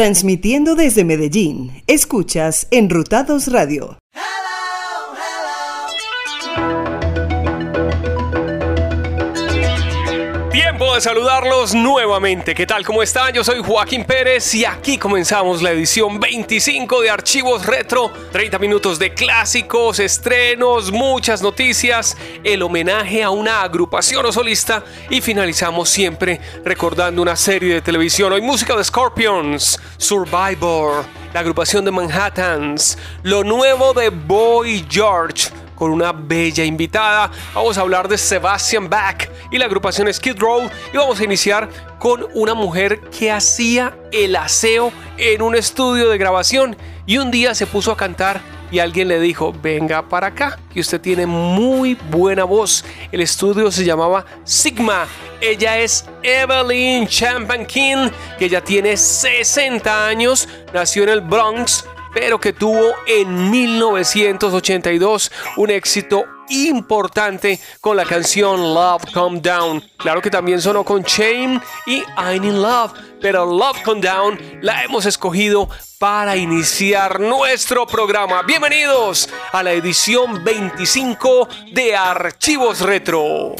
Transmitiendo desde Medellín, escuchas Enrutados Radio. De saludarlos nuevamente. ¿Qué tal? ¿Cómo están? Yo soy Joaquín Pérez y aquí comenzamos la edición 25 de Archivos Retro. 30 minutos de clásicos, estrenos, muchas noticias, el homenaje a una agrupación o solista y finalizamos siempre recordando una serie de televisión. Hoy música de Scorpions, Survivor, la agrupación de Manhattans, lo nuevo de Boy George con una bella invitada. Vamos a hablar de Sebastian Bach y la agrupación Skid Row y vamos a iniciar con una mujer que hacía el aseo en un estudio de grabación y un día se puso a cantar y alguien le dijo, venga para acá, que usted tiene muy buena voz. El estudio se llamaba Sigma. Ella es Evelyn Champankin, que ya tiene 60 años, nació en el Bronx, pero que tuvo en 1982 un éxito importante con la canción Love Come Down. Claro que también sonó con Shame y I'm in Love, pero Love Come Down la hemos escogido para iniciar nuestro programa. Bienvenidos a la edición 25 de Archivos Retro.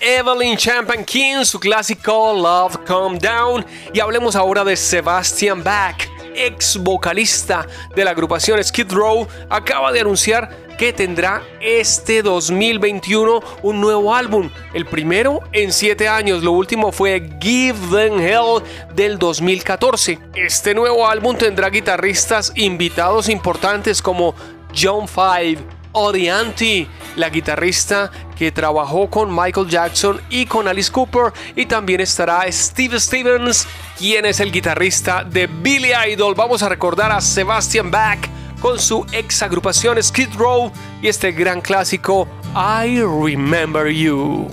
Evelyn Champagne su clásico Love Calm Down. Y hablemos ahora de Sebastian Bach, ex vocalista de la agrupación Skid Row, acaba de anunciar que tendrá este 2021 un nuevo álbum, el primero en 7 años, lo último fue Give Them Hell del 2014. Este nuevo álbum tendrá guitarristas invitados importantes como John Five, Odianti, la guitarrista que trabajó con Michael Jackson y con Alice Cooper. Y también estará Steve Stevens, quien es el guitarrista de Billy Idol. Vamos a recordar a Sebastian Bach con su ex agrupación Skid Row y este gran clásico I Remember You.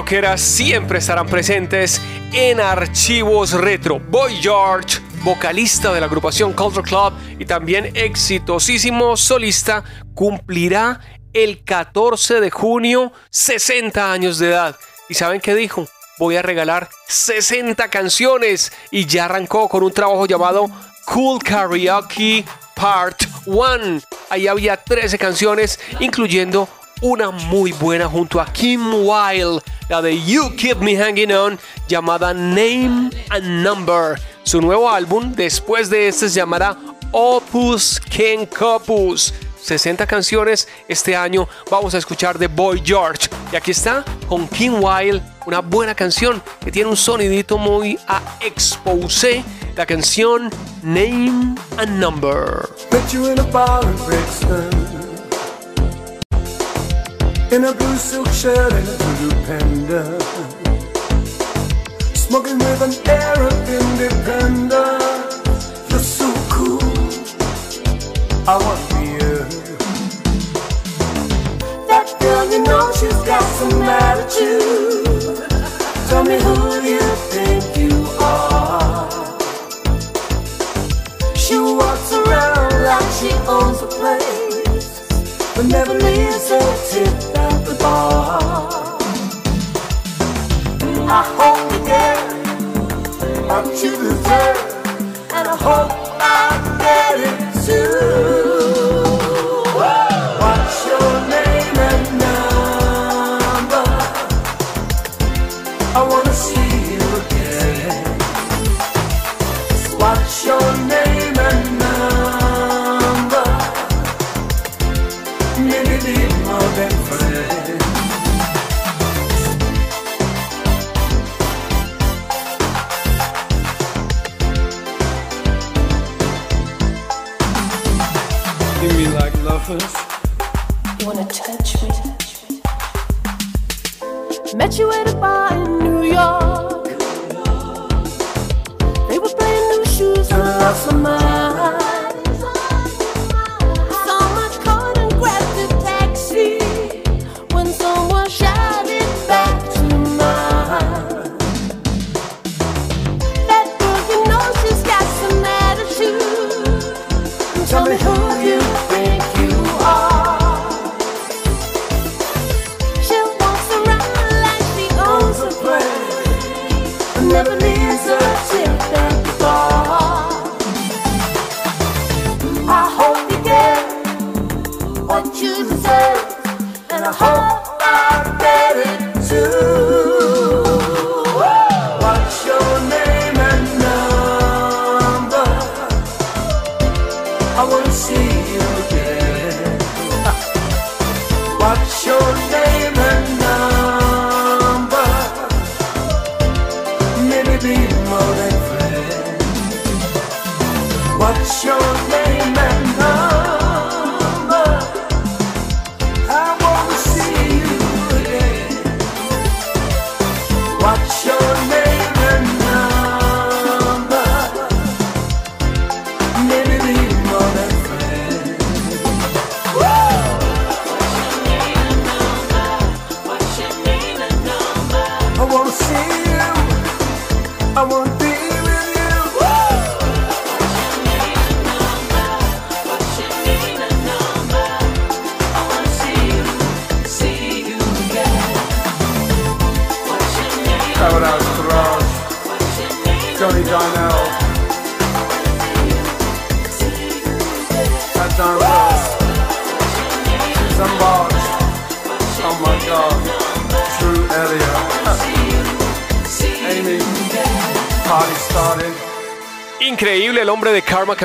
Rockeras siempre estarán presentes en archivos retro. Boy George, vocalista de la agrupación Culture Club y también exitosísimo solista, cumplirá el 14 de junio 60 años de edad. ¿Y saben qué dijo? Voy a regalar 60 canciones y ya arrancó con un trabajo llamado Cool Karaoke Part 1. Ahí había 13 canciones, incluyendo una muy buena junto a Kim Wilde, la de You Keep Me Hanging On, llamada Name and Number. Su nuevo álbum, después de este, se llamará Opus Ken Copus. 60 canciones este año vamos a escuchar de Boy George. Y aquí está con Kim Wilde, una buena canción que tiene un sonidito muy a expose. La canción Name and Number. In a blue silk shirt and a blue panda. Smoking with an air of independence. You're so cool. I want you. That girl, you know she's got some attitude. Tell me who hope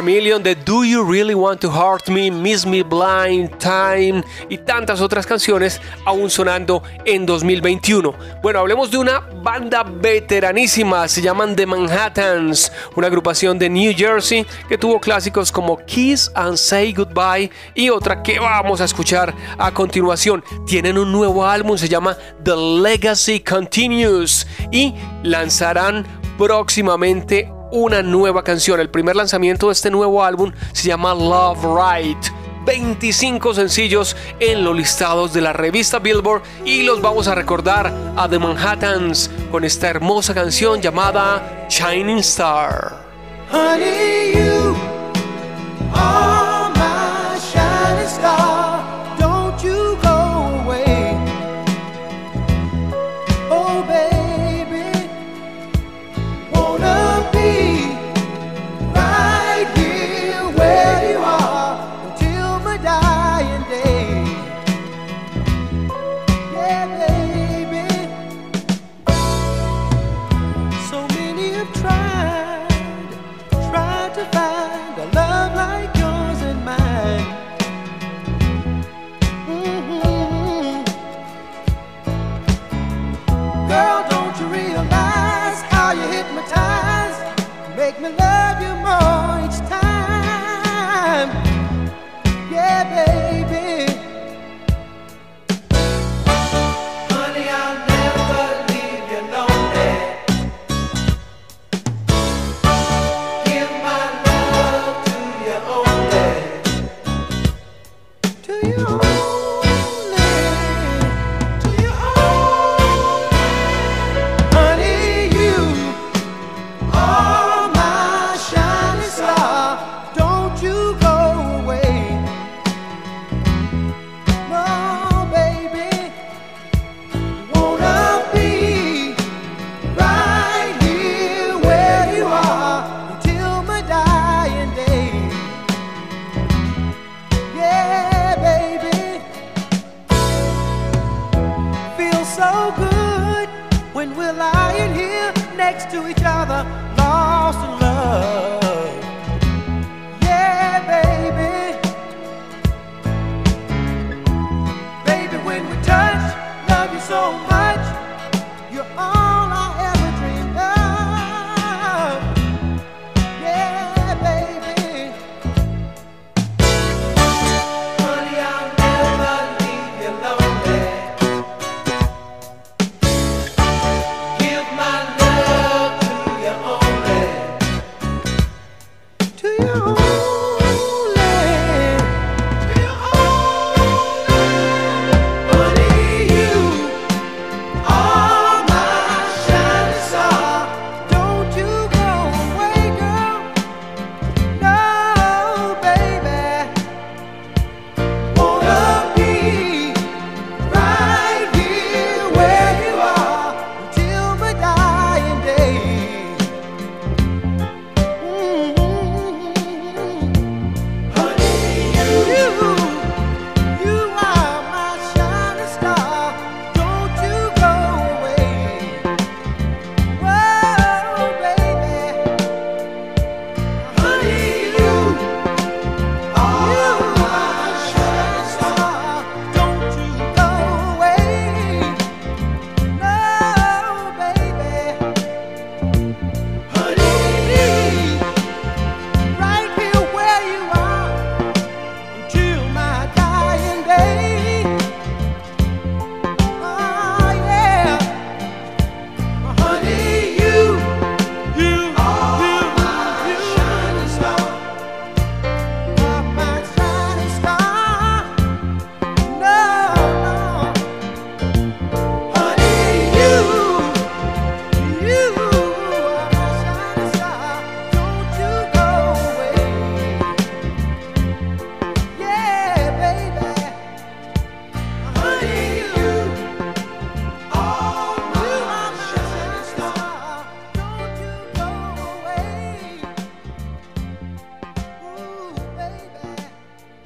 Chameleon de Do You Really Want to Hurt Me, Miss Me Blind, Time y tantas otras canciones aún sonando en 2021. Bueno, hablemos de una banda veteranísima, se llaman The Manhattans, una agrupación de New Jersey que tuvo clásicos como Kiss and Say Goodbye y otra que vamos a escuchar a continuación. Tienen un nuevo álbum, se llama The Legacy Continues y lanzarán próximamente una nueva canción. El primer lanzamiento de este nuevo álbum se llama Love Right. 25 sencillos en los listados de la revista Billboard y los vamos a recordar a The Manhattans con esta hermosa canción llamada Shining Star.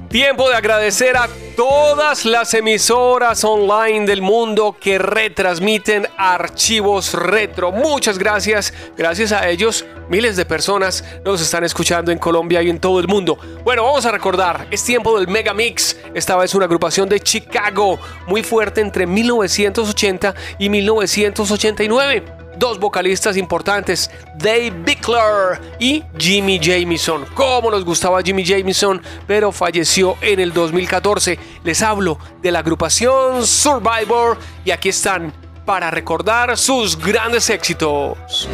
Tiempo de agradecer a todas las emisoras online del mundo que retransmiten archivos retro. Muchas gracias. Gracias a ellos, miles de personas nos están escuchando en Colombia y en todo el mundo. Bueno, vamos a recordar, es tiempo del Mega Mix. Esta vez una agrupación de Chicago muy fuerte entre 1980 y 1989. Dos vocalistas importantes, Dave Bickler y Jimmy Jamison. Como nos gustaba Jimmy Jamison, pero falleció en el 2014. Les hablo de la agrupación Survivor y aquí están para recordar sus grandes éxitos.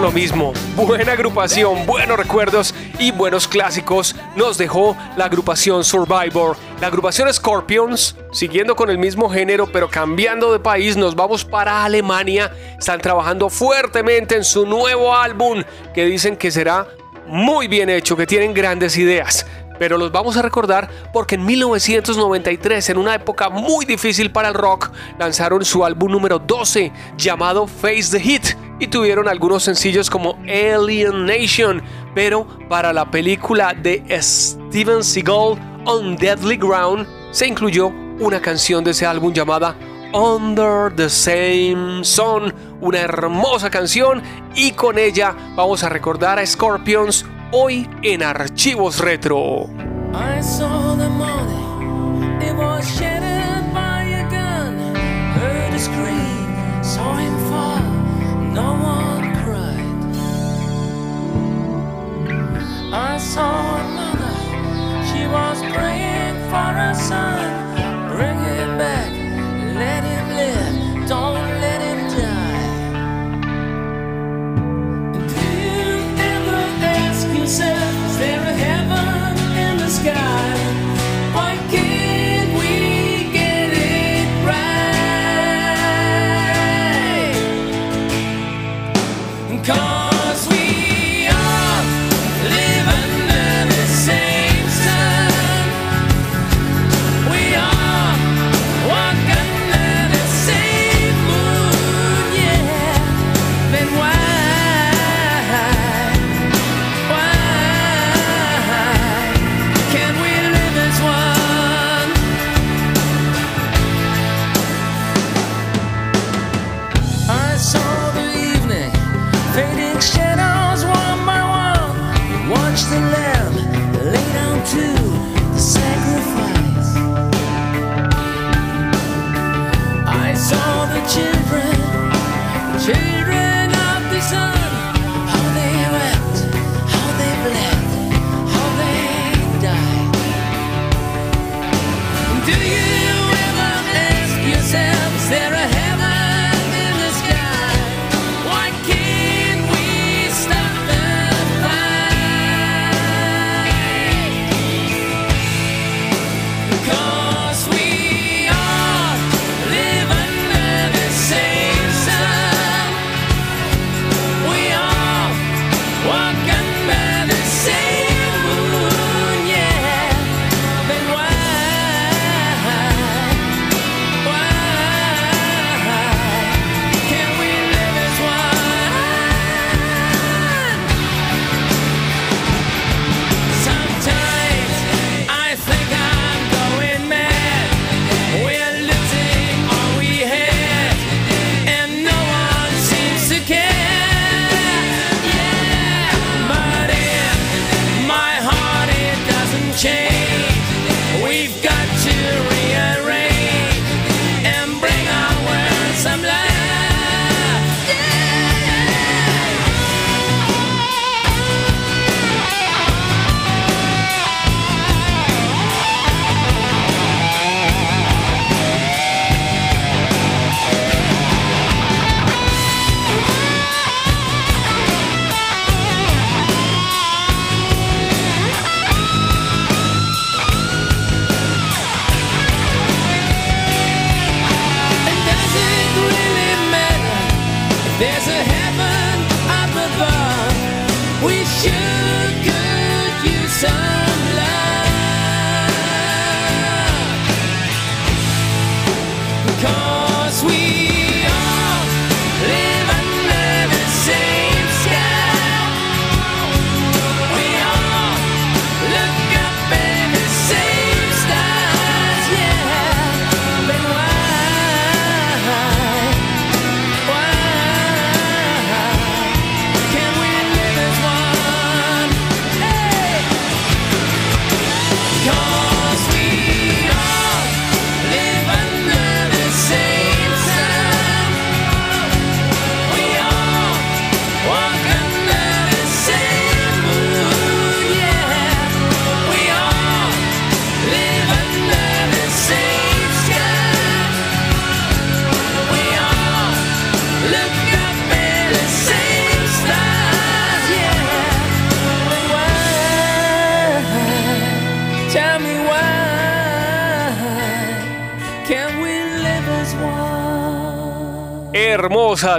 Lo mismo. Buena agrupación, buenos recuerdos y buenos clásicos nos dejó la agrupación Survivor. La agrupación Scorpions, siguiendo con el mismo género pero cambiando de país, nos vamos para Alemania. Están trabajando fuertemente en su nuevo álbum que dicen que será muy bien hecho, que tienen grandes ideas. Pero los vamos a recordar porque en 1993, en una época muy difícil para el rock, lanzaron su álbum número 12 llamado Face the Hit y tuvieron algunos sencillos como Alien Nation, pero para la película de Steven Seagal On Deadly Ground se incluyó una canción de ese álbum llamada Under the Same Sun, una hermosa canción y con ella vamos a recordar a Scorpions hoy en Archivos Retro. No one cried. I saw a mother, she was praying for her son. Bring him back, let him live, don't let him die. Do you ever ask yourself,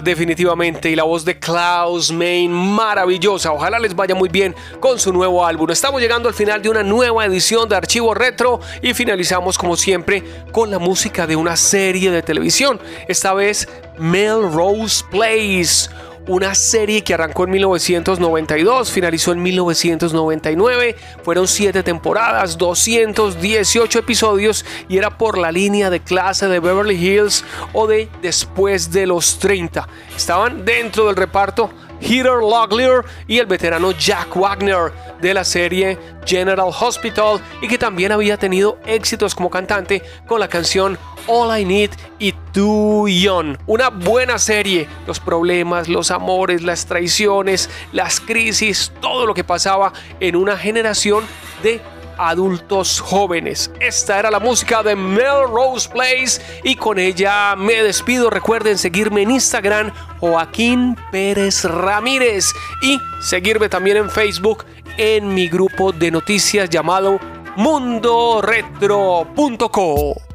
Definitivamente. Y la voz de Klaus Main, maravillosa. Ojalá les vaya muy bien con su nuevo álbum. Estamos llegando al final de una nueva edición de Archivo Retro y finalizamos, como siempre, con la música de una serie de televisión. Esta vez, Melrose Place. Una serie que arrancó en 1992, finalizó en 1999, fueron 7 temporadas, 218 episodios y era por la línea de clase de Beverly Hills o de después de los 30. Estaban dentro del reparto Heather Locklear y el veterano Jack Wagner de la serie General Hospital y que también había tenido éxitos como cantante con la canción All I Need y Too Young. Una buena serie, los problemas, los amores, las traiciones, las crisis, todo lo que pasaba en una generación de adultos jóvenes. Esta era la música de Melrose Place y con ella me despido. Recuerden seguirme en Instagram Joaquín Pérez Ramírez y seguirme también en Facebook en mi grupo de noticias llamado mundoretro.co.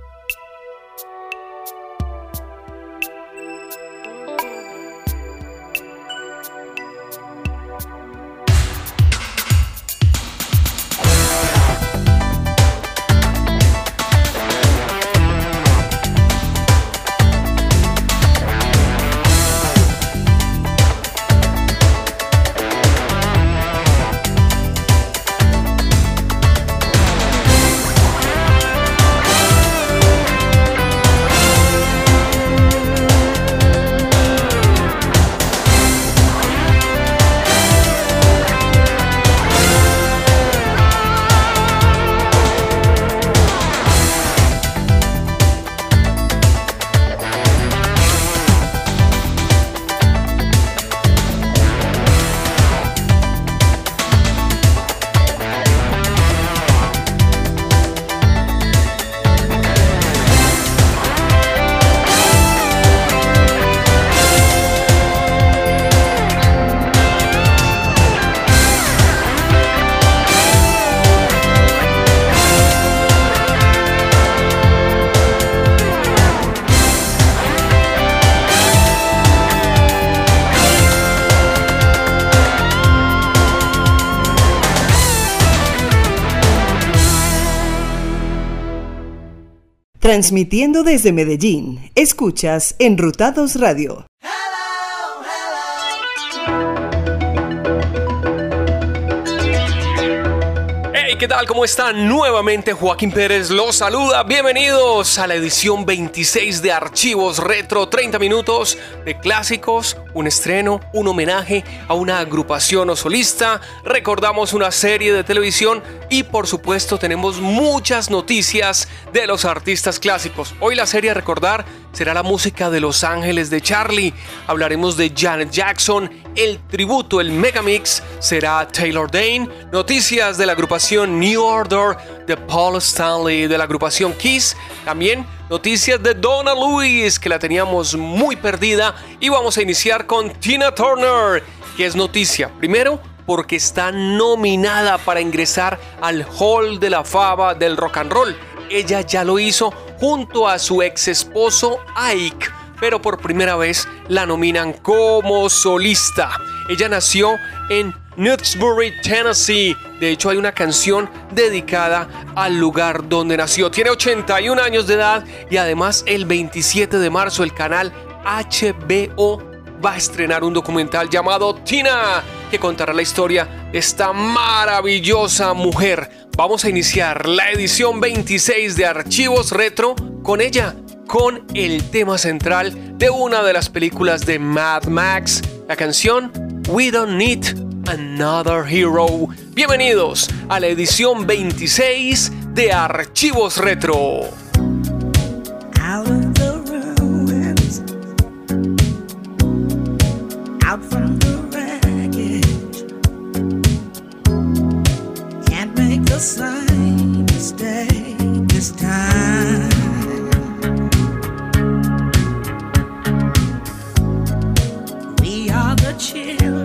Transmitiendo desde Medellín, escuchas Enrutados Radio. ¿Qué tal? ¿Cómo están? Nuevamente Joaquín Pérez los saluda. Bienvenidos a la edición 26 de Archivos Retro. 30 minutos de clásicos, un estreno, un homenaje a una agrupación o solista. Recordamos una serie de televisión y por supuesto tenemos muchas noticias de los artistas clásicos. Hoy la serie a recordar será la música de Los Ángeles de Charlie. Hablaremos de Janet Jackson. El tributo, el megamix, será Taylor Dane. Noticias de la agrupación New Order, de Paul Stanley, de la agrupación Kiss. También noticias de Donna Lewis, que la teníamos muy perdida. Y vamos a iniciar con Tina Turner, que es noticia. Primero, porque está nominada para ingresar al Hall de la Fama del Rock and Roll. Ella ya lo hizo junto a su ex esposo Ike, pero por primera vez la nominan como solista. Ella nació en Knuttsbury, Tennessee. De hecho, hay una canción dedicada al lugar donde nació. Tiene 81 años de edad y además el 27 de marzo el canal HBO va a estrenar un documental llamado Tina, que contará la historia de esta maravillosa mujer. Vamos a iniciar la edición 26 de Archivos Retro con ella, con el tema central de una de las películas de Mad Max, la canción We Don't Need Another Hero. Bienvenidos a la edición 26 de Archivos Retro. out of the ruins, out from Same mistake this time. We are the children,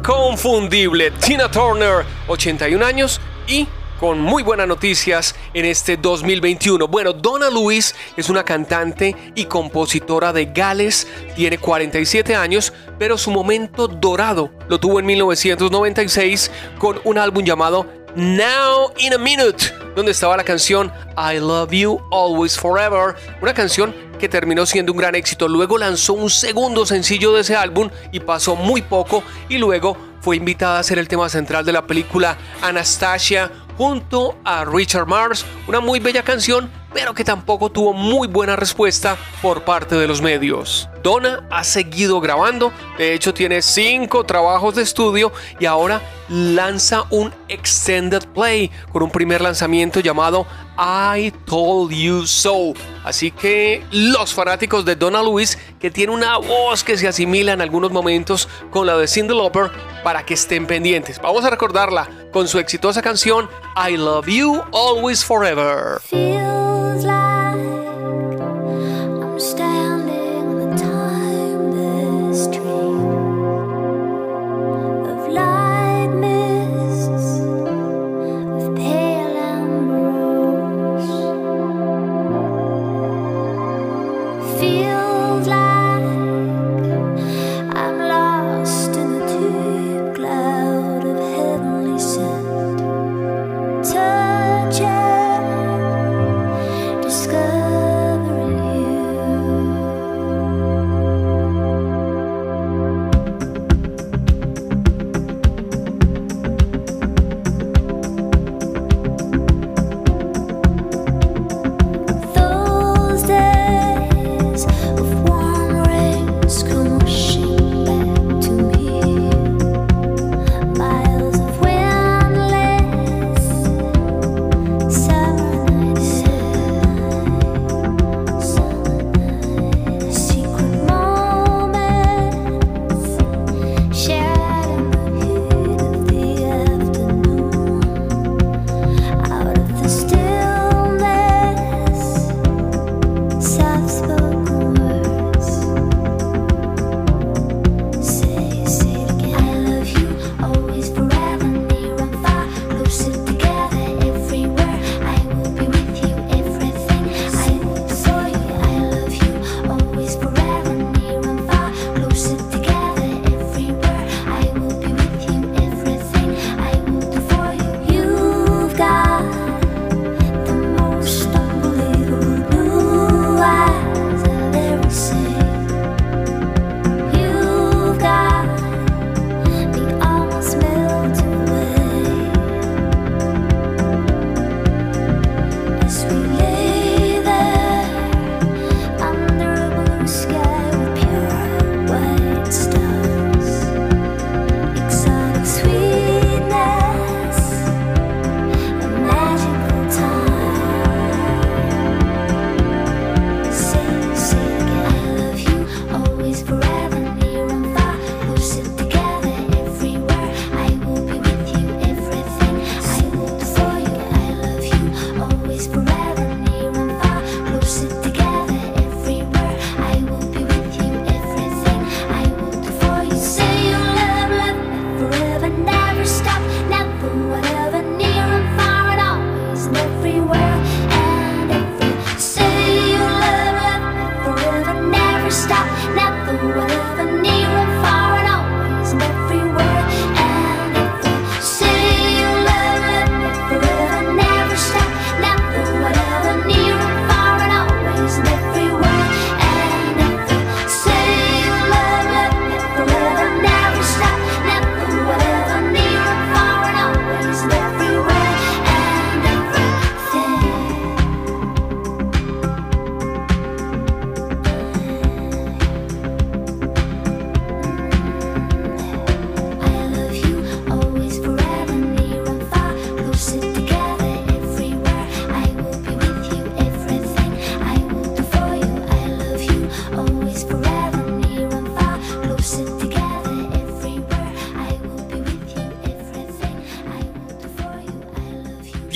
inconfundible. Tina Turner, 81 años y con muy buenas noticias en este 2021. Bueno, Donna Lewis es una cantante y compositora de Gales, tiene 47 años, pero su momento dorado lo tuvo en 1996 con un álbum llamado Now in a Minute, donde estaba la canción I Love You Always Forever, una canción que terminó siendo un gran éxito. Luego lanzó un segundo sencillo de ese álbum y pasó muy poco y luego fue invitada a ser el tema central de la película Anastasia junto a Richard Mars, una muy bella canción, pero que tampoco tuvo muy buena respuesta por parte de los medios. Donna ha seguido grabando, de hecho tiene cinco trabajos de estudio y ahora lanza un extended play con un primer lanzamiento llamado I Told You So. Así que los fanáticos de Donna Lewis, que tiene una voz que se asimila en algunos momentos con la de Cyndi Lauper, para que estén pendientes. Vamos a recordarla con su exitosa canción I Love You Always Forever. Slide.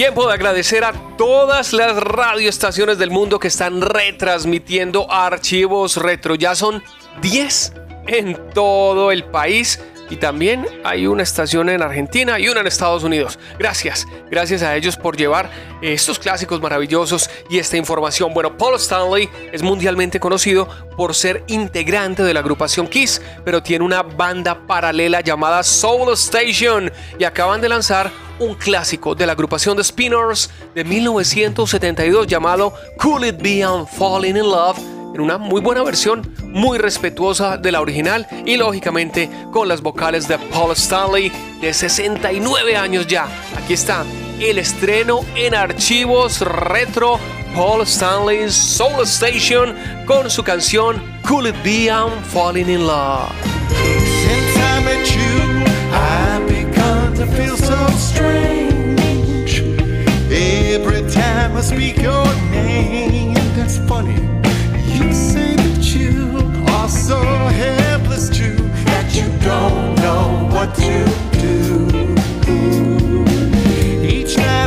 Tiempo de agradecer a todas las radioestaciones del mundo que están retransmitiendo archivos retro. Ya son 10 en todo el país. Y también hay una estación en Argentina y una en Estados Unidos. Gracias, gracias a ellos por llevar estos clásicos maravillosos y esta información. Bueno, Paul Stanley es mundialmente conocido por ser integrante de la agrupación Kiss, pero tiene una banda paralela llamada Soul Station y acaban de lanzar un clásico de la agrupación de Spinners de 1972 llamado Could It Be I'm Falling in Love en una muy buena versión, muy respetuosa de la original y lógicamente con las vocales de Paul Stanley de 69 años ya. Aquí está el estreno en archivos retro Paul Stanley's Soul Station con su canción Could It Be I'm Falling in Love. Are so helpless too, that you don't know what to do. Each night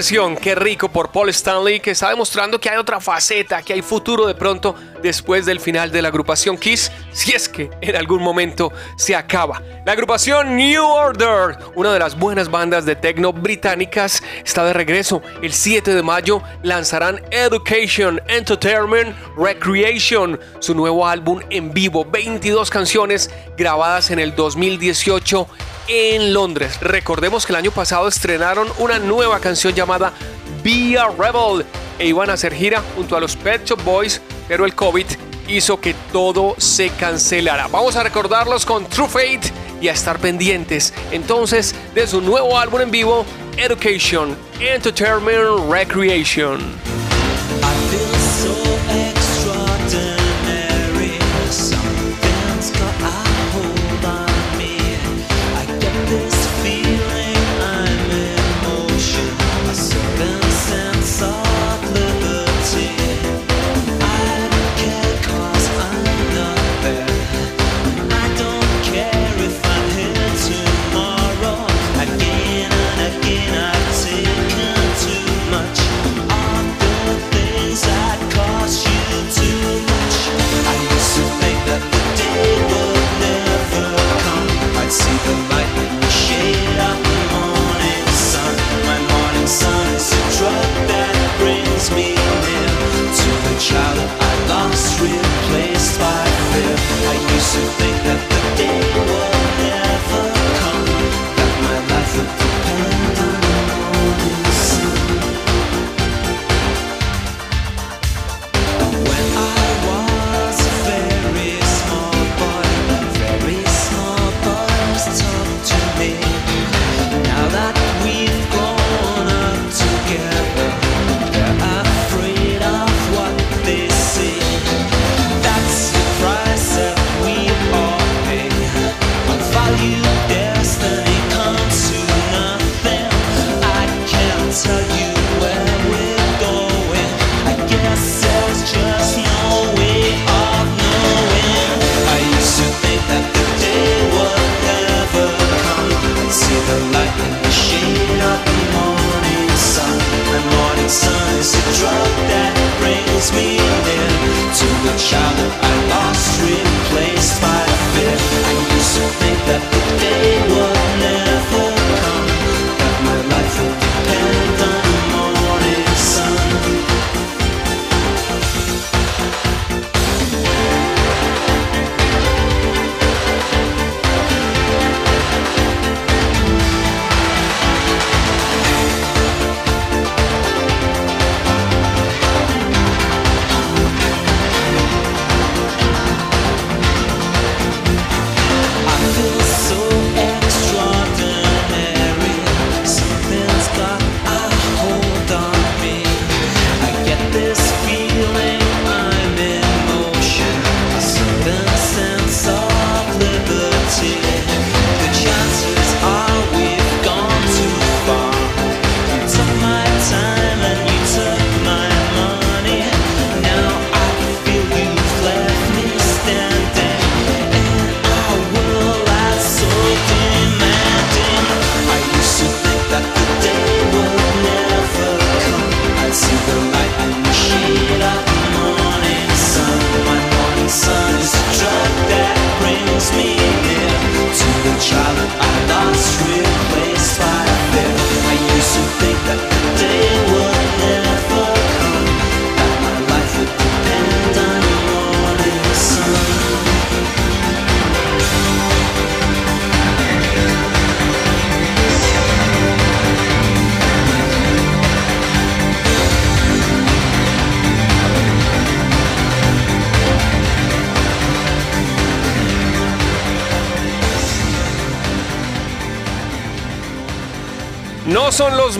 versión, qué rico por Paul Stanley que está demostrando que hay otra faceta, que hay futuro de pronto después del final de la agrupación Kiss, si es que en algún momento se acaba. La agrupación New Order, una de las buenas bandas de techno británicas, está de regreso. El 7 de mayo lanzarán Education, Entertainment, Recreation, su nuevo álbum en vivo, 22 canciones grabadas en el 2018 en Londres. Recordemos que el año pasado estrenaron una nueva canción llamada Be a Rebel e iban a hacer gira junto a los Pet Shop Boys, pero el COVID hizo que todo se cancelara. Vamos a recordarlos con True Fate y a estar pendientes entonces de su nuevo álbum en vivo, Education, Entertainment, Recreation.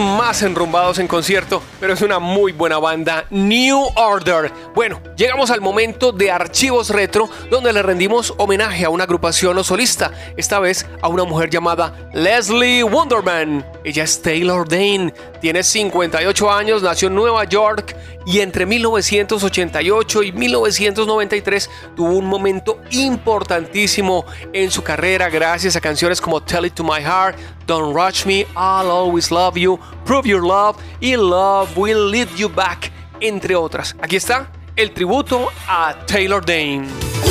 más enrumbados en concierto, pero es una muy buena banda, New Order. Bueno, Llegamos al momento de Archivos Retro, donde le rendimos homenaje a una agrupación o solista, esta vez a una mujer llamada Leslie Wonderman. Ella es Taylor Dane, tiene 58 años, nació en Nueva York y entre 1988 y 1993 tuvo un momento importantísimo en su carrera gracias a canciones como Tell It To My Heart, Don't Rush Me, I'll Always Love You, Prove Your Love y Love Will Lead You Back, entre otras. Aquí está el tributo a Taylor Dane.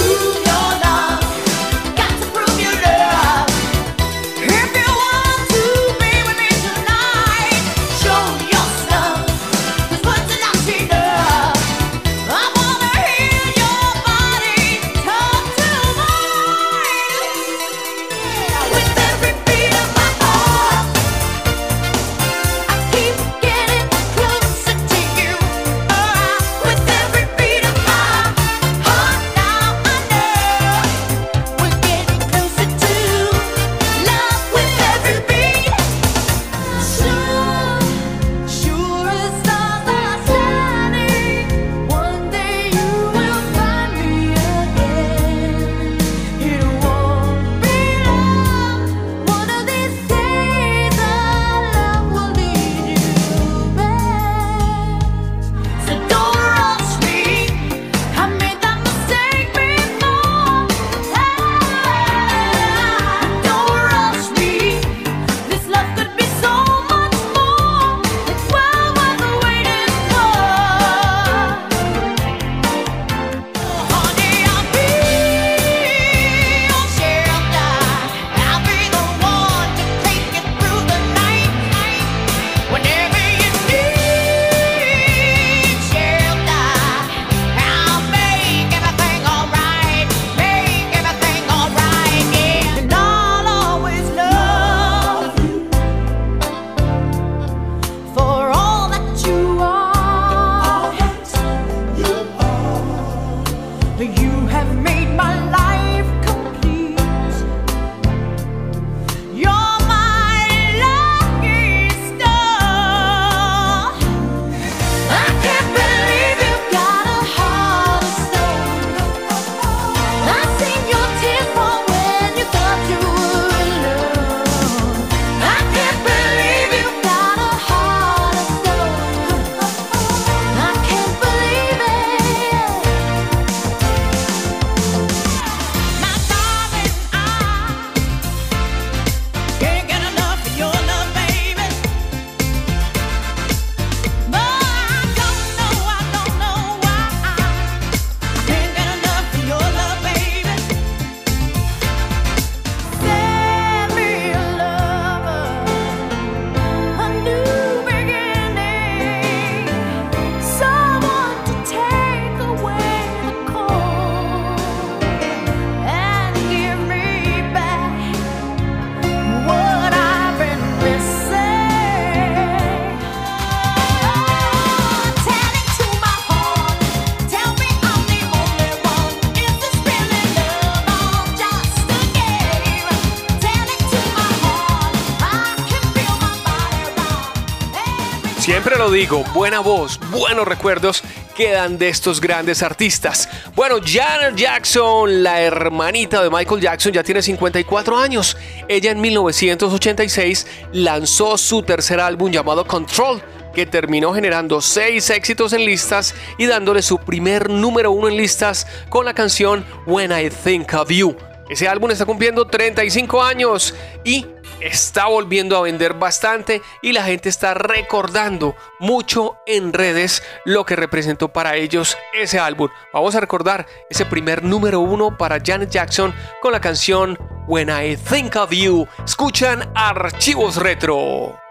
Digo, buena voz, buenos recuerdos quedan de estos grandes artistas. Bueno, Janet Jackson, la hermanita de Michael Jackson, ya tiene 54 años. Ella en 1986 lanzó su tercer álbum llamado Control que terminó generando seis éxitos en listas y dándole su primer número uno en listas con la canción When I Think of You. Ese álbum está cumpliendo 35 años y está volviendo a vender bastante y la gente está recordando mucho en redes lo que representó para ellos ese álbum. Vamos a recordar ese primer número uno para Janet Jackson con la canción When I Think of You. Escuchan Archivos Retro.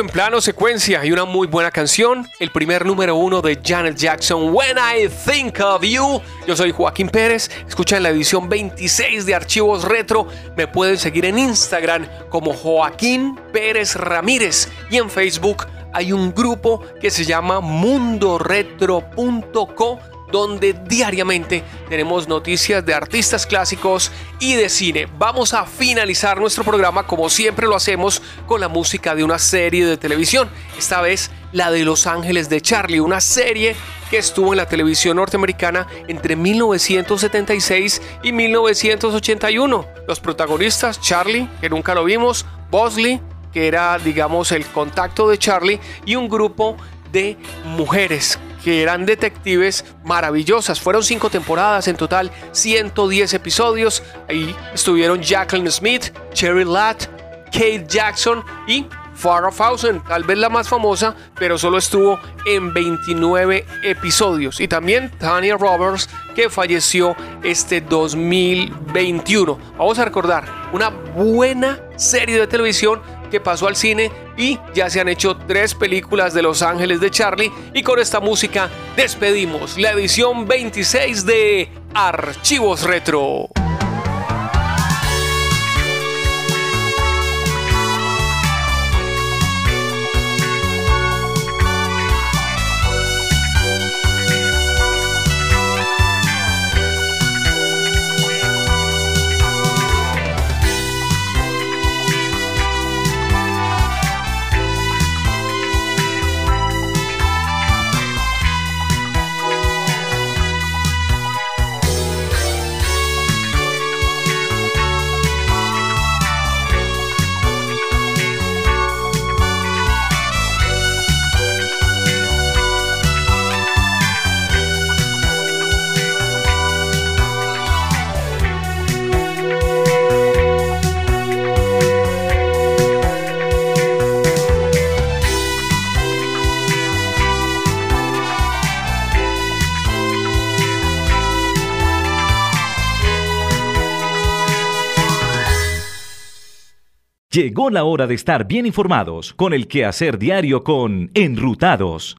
En plano secuencia y una muy buena canción. El primer número uno de Janet Jackson, When I Think of You. Yo soy Joaquín Pérez. Escuchan la edición 26 de Archivos Retro. Me pueden seguir en Instagram como Joaquín Pérez Ramírez. Y en Facebook hay un grupo que se llama mundoretro.co donde diariamente tenemos noticias de artistas clásicos y de cine. Vamos a finalizar nuestro programa como siempre lo hacemos con la música de una serie de televisión. Esta vez la de Los Ángeles de Charlie, una serie que estuvo en la televisión norteamericana entre 1976 y 1981. Los protagonistas, Charlie, que nunca lo vimos, Bosley, que era, digamos, el contacto de Charlie, y un grupo de mujeres que eran detectives maravillosas. Fueron cinco temporadas en total, 110 episodios. Ahí estuvieron Jacqueline Smith, Cherry Latt, Kate Jackson y Farrah Fawcett, tal vez la más famosa, pero solo estuvo en 29 episodios. Y también Tanya Roberts, que falleció este 2021. Vamos a recordar una buena serie de televisión que pasó al cine y ya se han hecho tres películas de Los Ángeles de Charlie y con esta música despedimos la edición 26 de Archivos Retro. Llegó la hora de estar bien informados con el quehacer diario con Enrutados,